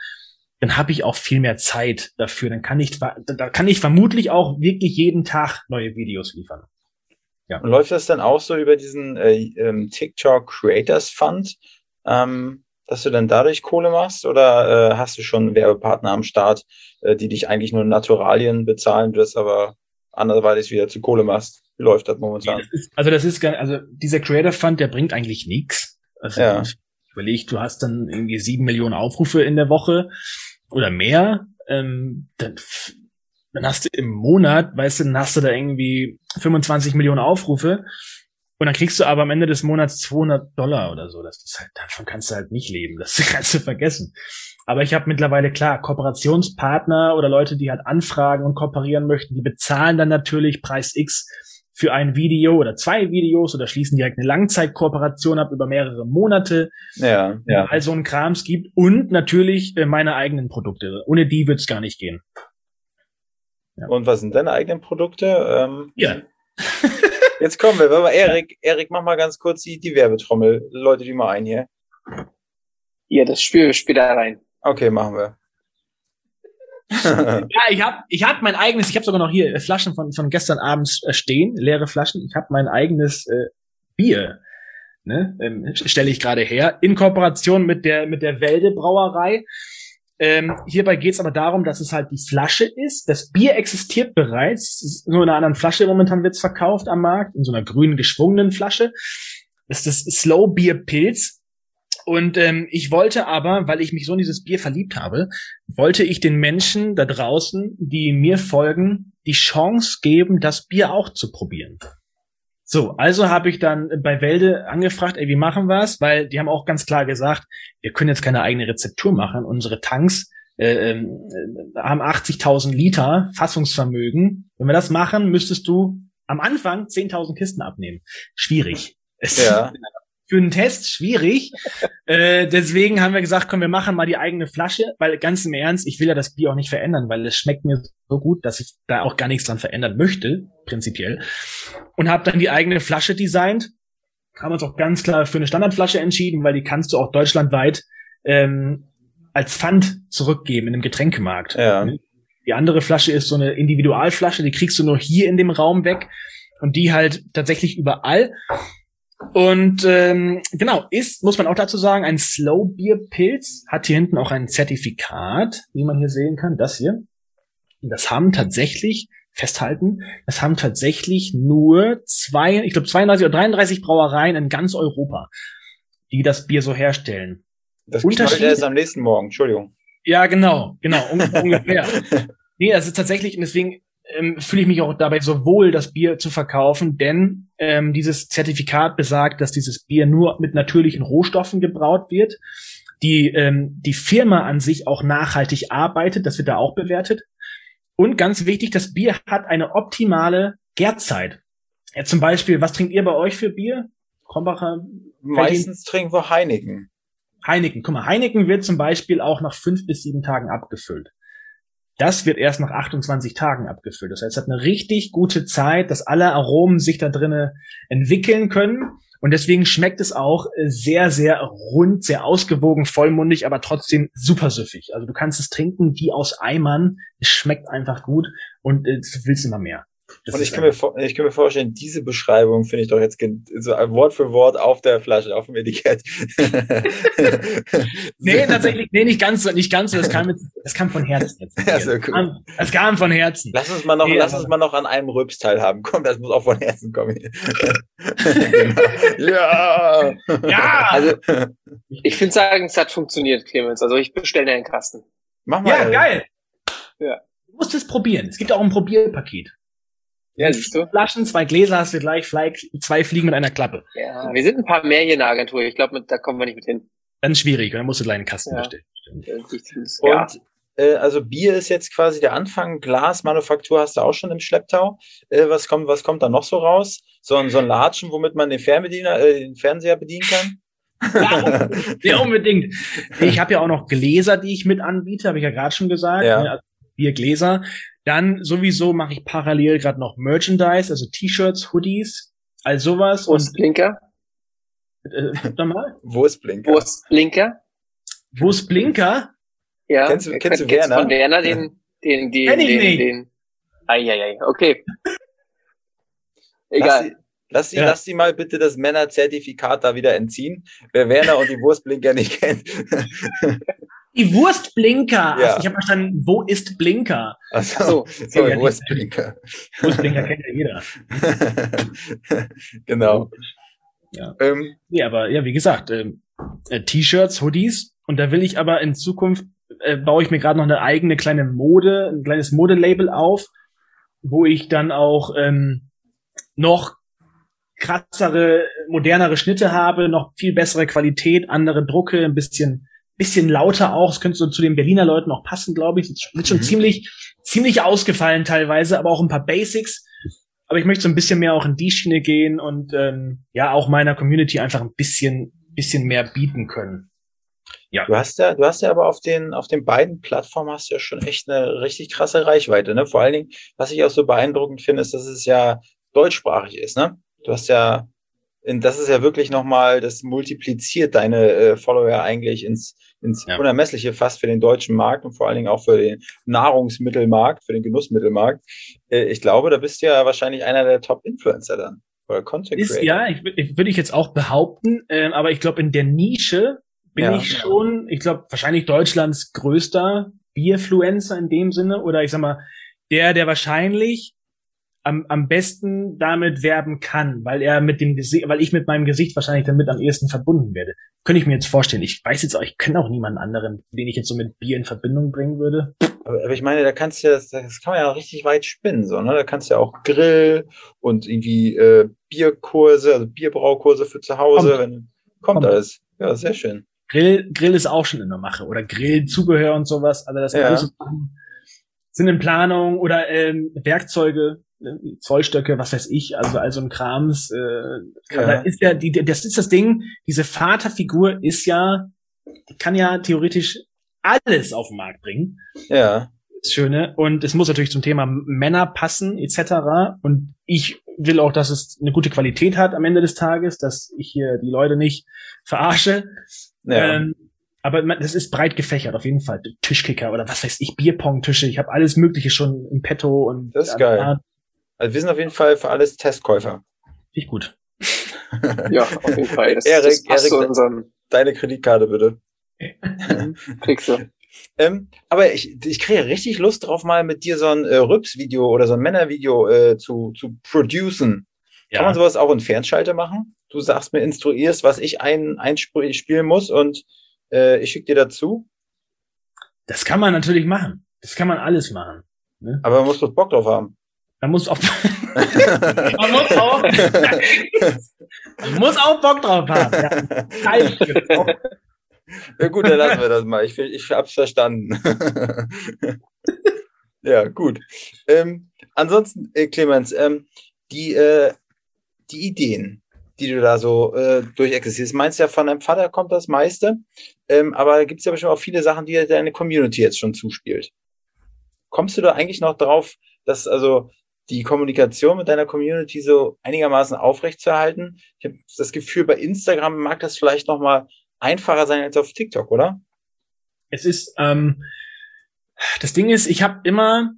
Dann habe ich auch viel mehr Zeit dafür. Dann kann ich, da kann ich vermutlich auch wirklich jeden Tag neue Videos liefern. Ja. Und läuft das dann auch so über diesen äh, ähm, TikTok Creators Fund? Ähm, dass du dann dadurch Kohle machst oder äh, hast du schon Werbepartner am Start, äh, die dich eigentlich nur Naturalien bezahlen, du das aber anderweitig wieder zu Kohle machst? Wie läuft das momentan? Ja, das ist, also das ist also dieser Creator Fund, der bringt eigentlich nichts. Also ja. überleg, du hast dann irgendwie sieben Millionen Aufrufe in der Woche oder mehr, ähm, dann, dann hast du im Monat, weißt du, dann hast du da irgendwie 25 Millionen Aufrufe und dann kriegst du aber am Ende des Monats 200 Dollar oder so. Das ist halt, davon kannst du halt nicht leben. Das kannst du vergessen. Aber ich habe mittlerweile klar Kooperationspartner oder Leute, die halt anfragen und kooperieren möchten, die bezahlen dann natürlich Preis X für ein Video oder zwei Videos oder schließen direkt eine Langzeitkooperation ab über mehrere Monate. Ja, ja. All so ein Krams gibt und natürlich äh, meine eigenen Produkte. Ohne die wird's gar nicht gehen. Ja. Und was sind deine eigenen Produkte? Ähm, ja. Jetzt kommen wir. Aber Erik, Erik, mach mal ganz kurz die, die Werbetrommel. Leute, die mal ein hier. Ja, das Spiel spielt da rein. Okay, machen wir. ja, ich habe ich hab mein eigenes, ich habe sogar noch hier äh, Flaschen von, von gestern abends äh, stehen, leere Flaschen. Ich habe mein eigenes äh, Bier, ne, ähm, stelle ich gerade her, in Kooperation mit der mit der Welde Brauerei. Ähm, hierbei geht es aber darum, dass es halt die Flasche ist. Das Bier existiert bereits. Nur in einer anderen Flasche momentan wird's verkauft am Markt, in so einer grünen geschwungenen Flasche. Das ist das Slow Beer Pilz. Und ähm, ich wollte aber, weil ich mich so in dieses Bier verliebt habe, wollte ich den Menschen da draußen, die mir folgen, die Chance geben, das Bier auch zu probieren. So, also habe ich dann bei Welde angefragt, ey, wie machen wir's? Weil die haben auch ganz klar gesagt, wir können jetzt keine eigene Rezeptur machen. Unsere Tanks äh, äh, haben 80.000 Liter Fassungsvermögen. Wenn wir das machen, müsstest du am Anfang 10.000 Kisten abnehmen. Schwierig. Ja. für einen Test schwierig. äh, deswegen haben wir gesagt, komm, wir machen mal die eigene Flasche, weil ganz im Ernst, ich will ja das Bier auch nicht verändern, weil es schmeckt mir so gut, dass ich da auch gar nichts dran verändern möchte, prinzipiell. Und habe dann die eigene Flasche designt. Haben uns auch ganz klar für eine Standardflasche entschieden, weil die kannst du auch deutschlandweit ähm, als Pfand zurückgeben in einem Getränkemarkt. Ja. Die andere Flasche ist so eine Individualflasche, die kriegst du nur hier in dem Raum weg und die halt tatsächlich überall. Und ähm, genau, ist, muss man auch dazu sagen, ein Slow Beer Pilz, hat hier hinten auch ein Zertifikat, wie man hier sehen kann, das hier. Und das haben tatsächlich, festhalten, das haben tatsächlich nur zwei, ich glaube 32 oder 33 Brauereien in ganz Europa, die das Bier so herstellen. Das Unterschied ist am nächsten Morgen, Entschuldigung. Ja, genau, genau, ungefähr. nee, das ist tatsächlich, und deswegen ähm, fühle ich mich auch dabei so wohl, das Bier zu verkaufen, denn ähm, dieses Zertifikat besagt, dass dieses Bier nur mit natürlichen Rohstoffen gebraut wird. Die, ähm, die Firma an sich auch nachhaltig arbeitet, das wird da auch bewertet. Und ganz wichtig, das Bier hat eine optimale Gärzeit. Ja, zum Beispiel, was trinkt ihr bei euch für Bier? Krombacher? Meistens trinken wir Heineken. Heineken, guck mal, Heineken wird zum Beispiel auch nach fünf bis sieben Tagen abgefüllt. Das wird erst nach 28 Tagen abgefüllt. Das heißt, es hat eine richtig gute Zeit, dass alle Aromen sich da drinnen entwickeln können. Und deswegen schmeckt es auch sehr, sehr rund, sehr ausgewogen, vollmundig, aber trotzdem super süffig. Also du kannst es trinken wie aus Eimern. Es schmeckt einfach gut und äh, du willst immer mehr. Das und ich kann, mir ich kann mir vorstellen, diese Beschreibung finde ich doch jetzt so Wort für Wort auf der Flasche, auf dem Etikett. nee, tatsächlich, nee, nicht ganz so, nicht ganz so, das kam, jetzt, das kam von Herzen jetzt. Ja, so cool. Das kam von Herzen. Lass uns mal noch, nee, lass uns mal noch an einem Rübs teilhaben. Komm, das muss auch von Herzen kommen. genau. Ja! Ja! Also, ich finde sagen, es hat funktioniert, Clemens. Also ich bestelle einen Kasten. Mach mal. Ja, geil. Ja. Du musst es probieren. Es gibt auch ein Probierpaket. Ja, siehst du? Flaschen, zwei Gläser hast du gleich, zwei Fliegen mit einer Klappe. Ja, wir sind ein paar mehr hier in der Agentur. Ich glaube, da kommen wir nicht mit hin. Dann schwierig, dann musst du gleich einen Kasten ja. bestellen. Und äh, also Bier ist jetzt quasi der Anfang, Glasmanufaktur hast du auch schon im Schlepptau. Äh, was kommt, was kommt da noch so raus? So ein, so ein Latschen, womit man den Fernbediener, äh, den Fernseher bedienen kann? Ja, ja unbedingt. Ich habe ja auch noch Gläser, die ich mit anbiete, habe ich ja gerade schon gesagt. Ja. Ne, also Biergläser. Dann sowieso mache ich parallel gerade noch Merchandise, also T-Shirts, Hoodies, all sowas. Wo ist Blinker? Äh, mal. Wo ist Blinker? Wo ist Blinker? Wo ist Blinker? Ja. Kennst du, kennst du Werner? Von Werner den, den, den, Kenn ich den, nicht. den. Eieiei, okay. Egal. Lass sie, lass, sie, ja. lass sie mal bitte das Männerzertifikat da wieder entziehen. Wer Werner und die Wurstblinker nicht kennt. Die Wurstblinker. Ja. Also ich habe verstanden, wo ist Blinker? Ach so, sorry, wo ist Blinker? Wurstblinker kennt ja jeder. genau. Ja. Ähm, nee, aber ja, wie gesagt, ähm, äh, T-Shirts, Hoodies. Und da will ich aber in Zukunft, äh, baue ich mir gerade noch eine eigene kleine Mode, ein kleines Modelabel auf, wo ich dann auch ähm, noch krassere, modernere Schnitte habe, noch viel bessere Qualität, andere Drucke, ein bisschen bisschen lauter auch. Es könnte so zu den Berliner Leuten auch passen, glaube ich. Sind schon mhm. ziemlich, ziemlich ausgefallen teilweise, aber auch ein paar Basics. Aber ich möchte so ein bisschen mehr auch in die Schiene gehen und ähm, ja auch meiner Community einfach ein bisschen, bisschen mehr bieten können. Ja. Du hast ja, du hast ja aber auf den, auf den beiden Plattformen hast du ja schon echt eine richtig krasse Reichweite, ne? Vor allen Dingen, was ich auch so beeindruckend finde, ist, dass es ja deutschsprachig ist, ne? Du hast ja, das ist ja wirklich nochmal, das multipliziert deine äh, Follower eigentlich ins, ins ja. Unermessliche fast für den deutschen Markt und vor allen Dingen auch für den Nahrungsmittelmarkt, für den Genussmittelmarkt. Äh, ich glaube, da bist du ja wahrscheinlich einer der Top-Influencer dann. Oder Content Creator. Ist, ja, ich, ich, würde ich jetzt auch behaupten, äh, aber ich glaube, in der Nische bin ja, ich schon, ich glaube, wahrscheinlich Deutschlands größter Bierfluencer in dem Sinne. Oder ich sag mal, der, der wahrscheinlich am, am besten damit werben kann, weil er mit dem Gesicht, weil ich mit meinem Gesicht wahrscheinlich damit am ehesten verbunden werde. Könnte ich mir jetzt vorstellen. Ich weiß jetzt auch, ich kenne auch niemanden anderen, den ich jetzt so mit Bier in Verbindung bringen würde. Aber, aber ich meine, da kannst du ja, das kann man ja auch richtig weit spinnen, so, ne? Da kannst du ja auch Grill und irgendwie äh, Bierkurse, also Bierbraukurse für zu Hause, kommt, wenn kommt, kommt alles. Ja, sehr schön. Grill, Grill ist auch schon in der Mache oder Grillzubehör und sowas. Also das ja. sind in Planung oder ähm, Werkzeuge Zollstöcke, was weiß ich, also also ein Krams. Äh, ja. Ist ja die, das ist das Ding. Diese Vaterfigur ist ja, kann ja theoretisch alles auf den Markt bringen. Ja. Das Schöne. Und es muss natürlich zum Thema Männer passen etc. Und ich will auch, dass es eine gute Qualität hat am Ende des Tages, dass ich hier die Leute nicht verarsche. Ja. Ähm, aber das ist breit gefächert, auf jeden Fall. Tischkicker oder was weiß ich, Bierpong-Tische. Ich habe alles Mögliche schon im Petto und das ist geil. Also wir sind auf jeden Fall für alles Testkäufer. Ich gut. ja, auf jeden Fall. Das, Erik, das Erik, so deine Kreditkarte bitte. Kriegst du. Ähm, aber ich, ich kriege richtig Lust drauf, mal mit dir so ein äh, Rübs-Video oder so ein Männer-Video äh, zu, zu producen. Ja. Kann man sowas auch in Fernschalter machen? Du sagst mir, instruierst, was ich ein, einspielen muss und äh, ich schicke dir dazu. Das kann man natürlich machen. Das kann man alles machen. Ne? Aber man muss doch Bock drauf haben. Man muss auch, man muss auch, man muss auch Bock drauf haben. Ja. ja gut, dann lassen wir das mal. Ich, ich hab's verstanden. ja, gut. Ähm, ansonsten, äh, Clemens, ähm, die, äh, die Ideen, die du da so äh, durchexistierst, meinst ja, von deinem Vater kommt das meiste, ähm, aber gibt es ja bestimmt auch viele Sachen, die deine Community jetzt schon zuspielt. kommst du da eigentlich noch drauf, dass also die Kommunikation mit deiner Community so einigermaßen aufrechtzuerhalten? Ich habe das Gefühl, bei Instagram mag das vielleicht noch mal einfacher sein als auf TikTok, oder? Es ist, ähm, das Ding ist, ich habe immer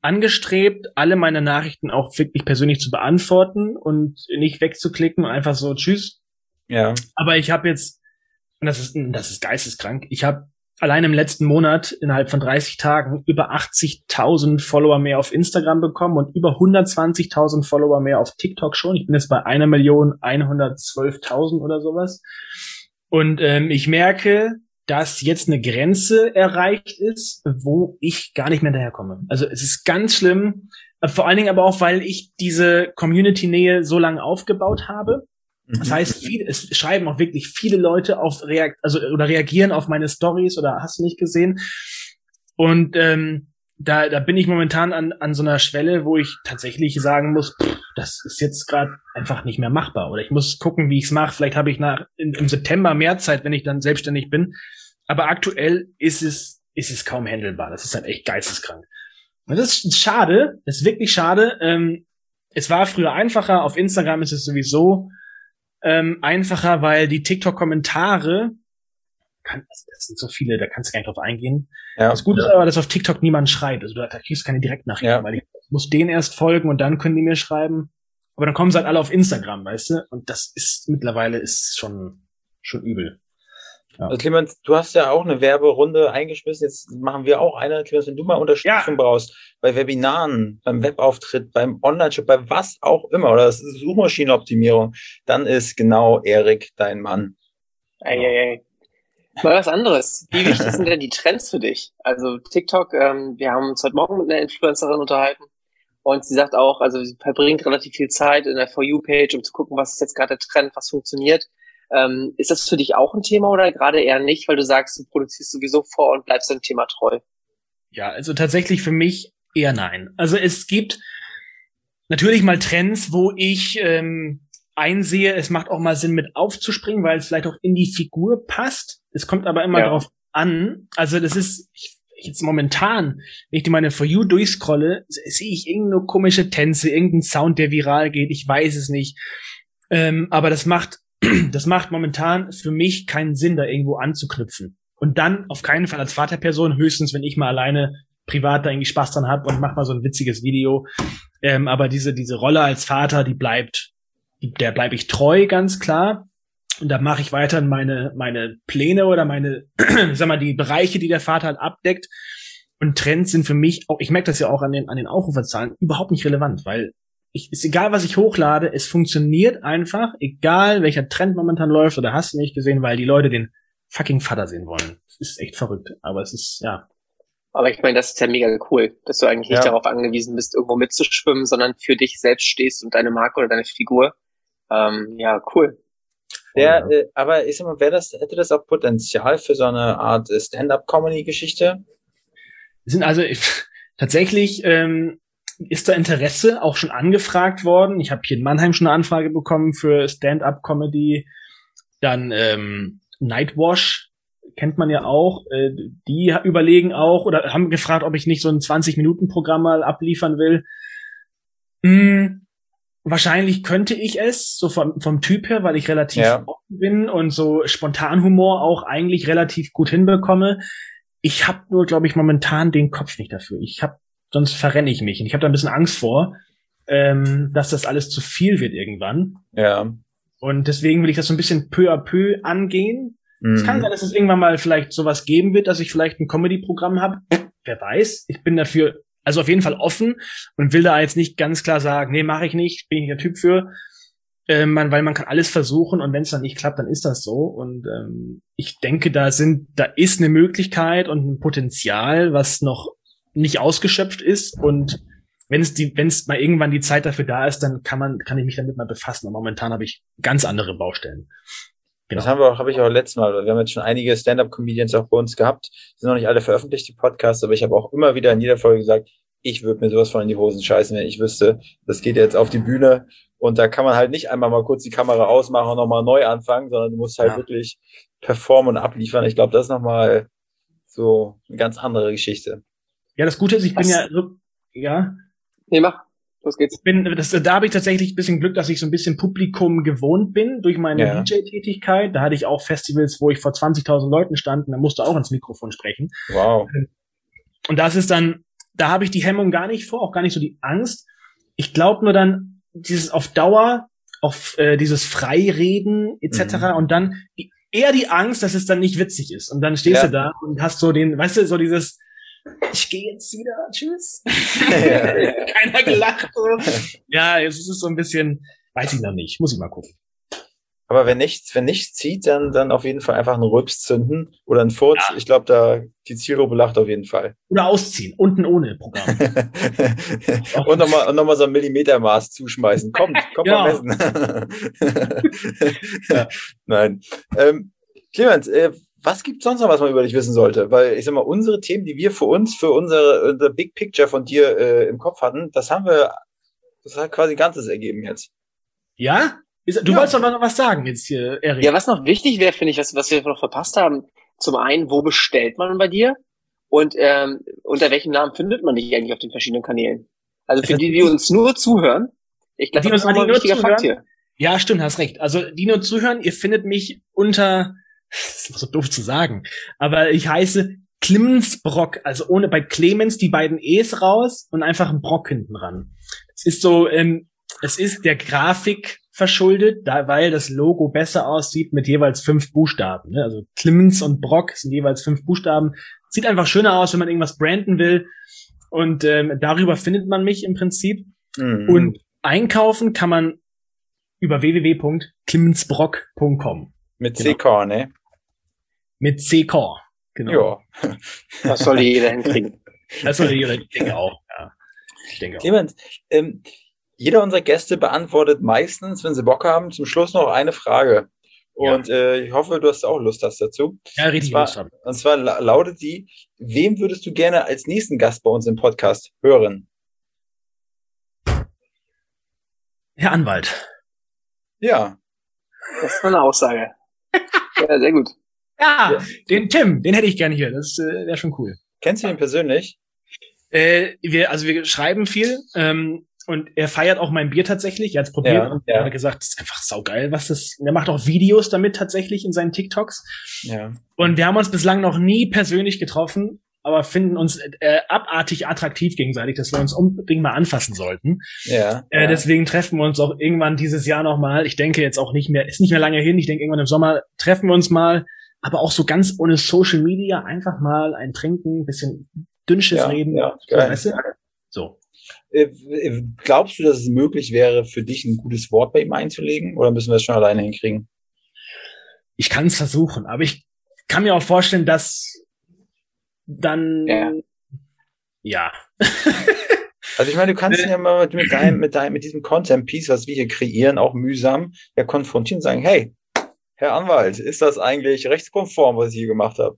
angestrebt, alle meine Nachrichten auch wirklich persönlich zu beantworten und nicht wegzuklicken und einfach so Tschüss. Ja. Aber ich habe jetzt, und das ist, das ist geisteskrank, ich habe allein im letzten Monat innerhalb von 30 Tagen über 80.000 Follower mehr auf Instagram bekommen und über 120.000 Follower mehr auf TikTok schon. Ich bin jetzt bei einer Million 112.000 oder sowas. Und ähm, ich merke, dass jetzt eine Grenze erreicht ist, wo ich gar nicht mehr daherkomme. Also es ist ganz schlimm, äh, vor allen Dingen aber auch, weil ich diese Community-Nähe so lange aufgebaut habe. Das Mhm. heißt, viele, es schreiben auch wirklich viele Leute auf Reakt, also oder reagieren auf meine Stories oder hast du nicht gesehen. Und ähm, da, da bin ich momentan an, an so einer Schwelle, wo ich tatsächlich sagen muss, pff, das ist jetzt gerade einfach nicht mehr machbar. Oder ich muss gucken, wie ich es mache. Vielleicht habe ich nach in, im September mehr Zeit, wenn ich dann selbstständig bin. Aber aktuell ist es, ist es kaum handelbar. Das ist halt echt geisteskrank. Und das ist schade, das ist wirklich schade. Ähm, es war früher einfacher, auf Instagram ist es sowieso ähm, einfacher, weil die TikTok-Kommentare, kann, das sind so viele, da kannst du gar nicht drauf eingehen. Ja. Das Gute ist aber, dass auf TikTok niemand schreibt. Also da, da kriegst du keine Direktnachrichten, Ja. weil ich muss denen erst folgen und dann können die mir schreiben. Aber dann kommen sie halt alle auf Instagram, weißt du? Und das ist mittlerweile ist schon schon übel. Also Clemens, du hast ja auch eine Werberunde eingeschmissen. Jetzt machen wir auch eine. Clemens, wenn du mal Unterstützung brauchst, bei Webinaren, beim Webauftritt, beim Online-Shop, bei was auch immer, oder das ist Suchmaschinenoptimierung, dann ist genau Erik dein Mann. Ey, ey, ey. Mal was anderes. Wie wichtig sind denn die Trends für dich? Also TikTok, ähm, wir haben uns heute Morgen mit einer Influencerin unterhalten und sie sagt auch, also sie verbringt relativ viel Zeit in der For You-Page, um zu gucken, was ist jetzt gerade der Trend, was funktioniert. Ähm, ist das für dich auch ein Thema oder gerade eher nicht, weil du sagst, du produzierst sowieso vor und bleibst dem Thema treu? Ja, also tatsächlich für mich eher nein. Also es gibt natürlich mal Trends, wo ich ähm, einsehe, es macht auch mal Sinn mit aufzuspringen, weil es vielleicht auch in die Figur passt. Es kommt aber immer Ja. darauf an. Also das ist ich, jetzt momentan, wenn ich die meine For You durchscrolle, se- sehe ich irgendeine komische Tänze, irgendeinen Sound, der viral geht. Ich weiß es nicht. Ähm, aber das macht, das macht momentan für mich keinen Sinn, da irgendwo anzuknüpfen. Und dann auf keinen Fall als Vaterperson, höchstens wenn ich mal alleine privat da irgendwie Spaß dran habe und mach mal so ein witziges Video. Ähm, aber diese, diese Rolle als Vater, die bleibt, die, der bleibe ich treu, ganz klar. Und da mache ich weiterhin meine, meine Pläne oder meine, sag mal, die Bereiche, die der Vater halt abdeckt. Und Trends sind für mich auch, ich merke das ja auch an den, an den Aufruferzahlen, überhaupt nicht relevant, weil ich, ist egal, was ich hochlade, es funktioniert einfach, egal welcher Trend momentan läuft oder hast du nicht gesehen, weil die Leute den fucking Vater sehen wollen. Das ist echt verrückt. Aber es ist, ja, Aber ich meine, das ist ja mega cool, dass du eigentlich nicht Ja. darauf angewiesen bist, irgendwo mitzuschwimmen, sondern für dich selbst stehst und deine Marke oder deine Figur. Ähm, ja, cool. Der, äh, aber ich sag mal, wäre das, hätte das auch Potenzial für so eine Art Stand-up-Comedy-Geschichte? Es sind also ich, tatsächlich ähm, ist da Interesse auch schon angefragt worden. Ich habe hier in Mannheim schon eine Anfrage bekommen für Stand-up-Comedy. Dann ähm, Nightwash kennt man ja auch. Äh, die überlegen auch oder haben gefragt, ob ich nicht so ein 20-Minuten-Programm mal abliefern will. Hm, wahrscheinlich könnte ich es, so vom, vom Typ her, weil ich relativ Ja. offen bin und so Spontanhumor auch eigentlich relativ gut hinbekomme. Ich habe nur, glaube ich, momentan den Kopf nicht dafür. Ich habe, sonst verrenne ich mich. Und ich habe da ein bisschen Angst vor, ähm, dass das alles zu viel wird irgendwann. Ja. Und deswegen will ich das so ein bisschen peu à peu angehen. Es kann Mhm. sein, dass es irgendwann mal vielleicht sowas geben wird, dass ich vielleicht ein Comedy-Programm habe. Wer weiß. Ich bin dafür also auf jeden Fall offen und will da jetzt nicht ganz klar sagen, nee, mache ich nicht, bin ich der Typ für. Ähm, man, weil man kann alles versuchen und wenn es dann nicht klappt, dann ist das so. Und ähm, ich denke, da sind, da ist eine Möglichkeit und ein Potenzial, was noch nicht ausgeschöpft ist. Und wenn es die, wenn es mal irgendwann die Zeit dafür da ist, dann kann man, kann ich mich damit mal befassen. Aber momentan habe ich ganz andere Baustellen. Genau. Das haben wir auch, habe ich auch letztes Mal. Wir haben jetzt schon einige Stand-up-Comedians auch bei uns gehabt. Sind noch nicht alle veröffentlicht, die Podcasts, aber ich habe auch immer wieder in jeder Folge gesagt, ich würde mir sowas von in die Hosen scheißen, wenn ich wüsste, das geht jetzt auf die Bühne und da kann man halt nicht einmal mal kurz die Kamera ausmachen und nochmal neu anfangen, sondern du musst halt Ja. wirklich performen und abliefern. Ich glaube, das ist nochmal so eine ganz andere Geschichte. Ja, das Gute ist, ich bin ja, so, ja. Nee, mach. Los geht's. Bin, das, da habe ich tatsächlich ein bisschen Glück, dass ich so ein bisschen Publikum gewohnt bin durch meine Ja. DJ-Tätigkeit. Da hatte ich auch Festivals, wo ich vor 20.000 Leuten stand und da musste auch ins Mikrofon sprechen. Wow. Und das ist dann, da habe ich die Hemmung gar nicht vor, auch gar nicht so die Angst. Ich glaube nur dann, dieses auf Dauer, auf äh, dieses Freireden etc. Mhm. und dann die, eher die Angst, dass es dann nicht witzig ist. Und dann stehst Ja. du da und hast so den, weißt du, so dieses, ich gehe jetzt wieder, tschüss. Ja. Keiner gelacht. Ja, es ist so ein bisschen, weiß ich noch nicht, muss ich mal gucken. Aber wenn nichts, wenn nichts zieht, dann, dann auf jeden Fall einfach einen Rülps zünden oder einen Furz. Ich glaube, da die Zielgruppe lacht auf jeden Fall. Oder ausziehen, unten ohne Programm. und nochmal und noch mal so ein Millimetermaß zuschmeißen. Kommt, kommt Ja. mal messen. Nein. Ähm, Clemens, äh, was gibt sonst noch, was man über dich wissen sollte? Weil ich sag mal, unsere Themen, die wir für uns, für unsere, unser Big Picture von dir äh, im Kopf hatten, das haben wir, das hat quasi Ganzes ergeben jetzt. ja? Ist, du Ja. wolltest doch noch was sagen jetzt hier, Erik. Ja, was noch wichtig wäre, finde ich, was, was wir noch verpasst haben, zum einen, wo bestellt man bei dir? Und ähm, unter welchem Namen findet man dich eigentlich auf den verschiedenen Kanälen? Also für Also- die, die uns nur zuhören, ich glaube, Die das ist ein nur wichtiger Fakt zuhören? hier. Ja, stimmt, hast recht. Also, die nur zuhören, ihr findet mich unter, das ist so doof zu sagen, aber ich heiße Clemens Brock, also ohne bei Clemens die beiden E's raus und einfach ein Brock hinten ran. Es ist so, ähm, es ist der Grafik verschuldet, da, weil das Logo besser aussieht mit jeweils fünf Buchstaben. Ne? Also Clemens und Brock sind jeweils fünf Buchstaben. Sieht einfach schöner aus, wenn man irgendwas branden will. Und ähm, darüber findet man mich im Prinzip. Mhm. Und einkaufen kann man über www.clemensbrock.com mit genau. CK, ne? Mit CK. Genau. Ja. Das soll jeder hinkriegen. Das sollte jeder, denke auch. Ja. Ich denke auch. Clemens, ähm, jeder unserer Gäste beantwortet meistens, wenn sie Bock haben, zum Schluss noch eine Frage. Ja. Und äh, ich hoffe, du hast auch Lust hast dazu. Ja, richtig Und zwar- Lust haben. Und zwar la lautet die, wem würdest du gerne als nächsten Gast bei uns im Podcast hören? Herr Anwalt. Ja. Das ist eine Aussage. Ja, sehr gut. Ja, den Tim, den hätte ich gerne hier. Das äh, wäre schon cool. Kennst du ihn persönlich? Äh, wir, also wir schreiben viel ähm, und er feiert auch mein Bier tatsächlich. Er hat probiert Ja, und ja. er hat gesagt, das ist einfach saugeil, was das. Und er macht auch Videos damit tatsächlich in seinen TikToks. Ja. Und wir haben uns bislang noch nie persönlich getroffen, aber finden uns äh, abartig attraktiv gegenseitig, dass wir uns unbedingt mal anfassen sollten. Ja. Äh, ja. deswegen treffen wir uns auch irgendwann dieses Jahr nochmal. Ich denke jetzt auch nicht mehr, ist nicht mehr lange hin. Ich denke irgendwann im Sommer treffen wir uns mal, aber auch so ganz ohne Social Media, einfach mal ein Trinken, bisschen dünnsches Ja, reden. ja, weißt du? so. Äh, äh, glaubst du, dass es möglich wäre, für dich ein gutes Wort bei ihm einzulegen? Oder müssen wir es schon alleine hinkriegen? Ich kann es versuchen, aber ich kann mir auch vorstellen, dass dann Ja. ja. Also ich meine, du kannst ihn ja mal mit, deinem, mit deinem, mit diesem Content Piece, was wir hier kreieren, auch mühsam, ja konfrontieren und sagen, hey, Herr Anwalt, ist das eigentlich rechtskonform, was ich hier gemacht habe?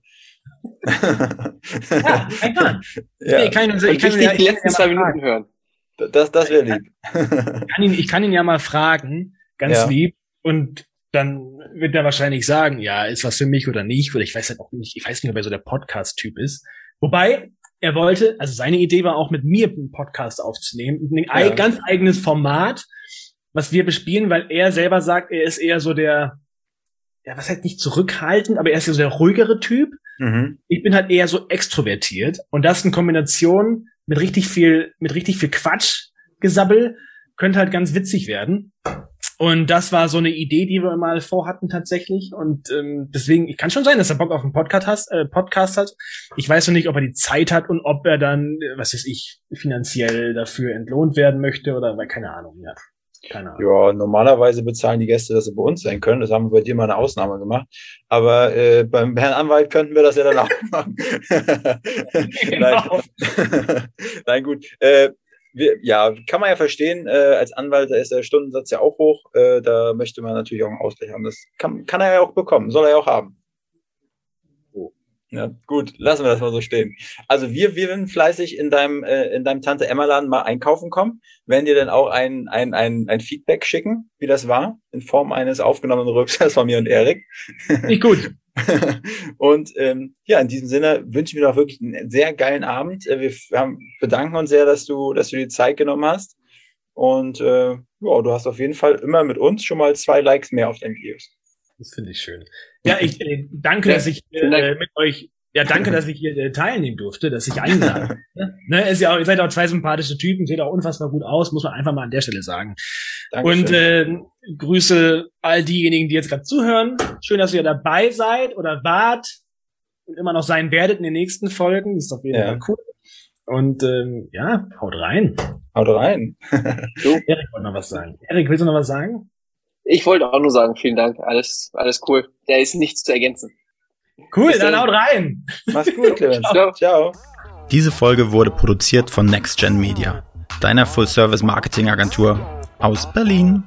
Ja, kein Plan. ja, Nee, kann, ich, Und ich kann, ja, die ich, letzten kann zwei Minuten hören. das, das wäre lieb. kann ihn, ich kann ihn ja mal fragen, ganz Ja. lieb, und dann wird er wahrscheinlich sagen, ja, ist was für mich oder nicht, oder ich weiß halt auch nicht, ich weiß nicht, ob er so der Podcast-Typ ist. Wobei, er wollte, also seine Idee war auch mit mir einen Podcast aufzunehmen, ein ei- Ja. ganz eigenes Format, was wir bespielen, weil er selber sagt, er ist eher so der, ja, was heißt nicht zurückhaltend, aber er ist ja so der ruhigere Typ. mhm. Ich bin halt eher so extrovertiert und das in Kombination mit richtig viel, mit richtig viel Quatsch, Gesabbel, könnte halt ganz witzig werden. Und das war so eine Idee, die wir mal vorhatten tatsächlich. Und ähm, deswegen, ich kann schon sein, dass er Bock auf einen Podcast hat, äh, Podcast hat. Ich weiß noch nicht, ob er die Zeit hat und ob er dann, äh, was weiß ich, finanziell dafür entlohnt werden möchte oder weil keine Ahnung, ja. Ja, normalerweise bezahlen die Gäste, dass sie bei uns sein können. Das haben wir bei dir mal eine Ausnahme gemacht. Aber äh, beim Herrn Anwalt könnten wir das ja dann auch machen. Genau. Nein. Nein, gut. Äh, wir, ja, kann man ja verstehen, äh, als Anwalt, da ist der Stundensatz ja auch hoch. Äh, da möchte man natürlich auch einen Ausgleich haben. Das kann, kann er ja auch bekommen, soll er ja auch haben. Ja, gut, lassen wir das mal so stehen. Also wir, wir werden fleißig in deinem, äh, in deinem Tante Emma Laden mal einkaufen kommen. Werden dir dann auch ein, ein, ein, ein Feedback schicken, wie das war, in Form eines aufgenommenen Rübsers von mir und Erik. Nicht gut. und ähm, ja, in diesem Sinne wünsche ich mir noch wirklich einen sehr geilen Abend. Äh, wir haben, bedanken uns sehr, dass du, dass du die Zeit genommen hast. Und äh, ja, du hast auf jeden Fall immer mit uns schon mal zwei Likes mehr auf deinen Videos. Das finde ich schön. Ja, ich äh, danke, dass ich äh, mit euch ja, danke, dass ich hier äh, teilnehmen durfte, dass ich eingeladen ne? ne, ist ja auch, ihr seid auch zwei sympathische Typen, seht auch unfassbar gut aus, muss man einfach mal an der Stelle sagen. Dankeschön. Und äh, Grüße all diejenigen, die jetzt gerade zuhören. Schön, dass ihr dabei seid oder wart und immer noch sein werdet in den nächsten Folgen. Das ist auf jeden Fall ja. cool. Und ähm, ja, haut rein. Haut rein. so. Erik wollte noch was sagen. Erik, willst du noch was sagen? Ich wollte auch nur sagen, vielen Dank. Alles, alles cool. Der ist nichts zu ergänzen. Cool, Bis dann haut rein. Mach's gut, Clemens. Ciao. Ciao. Diese Folge wurde produziert von NextGen Media, deiner Full-Service-Marketing-Agentur aus Berlin.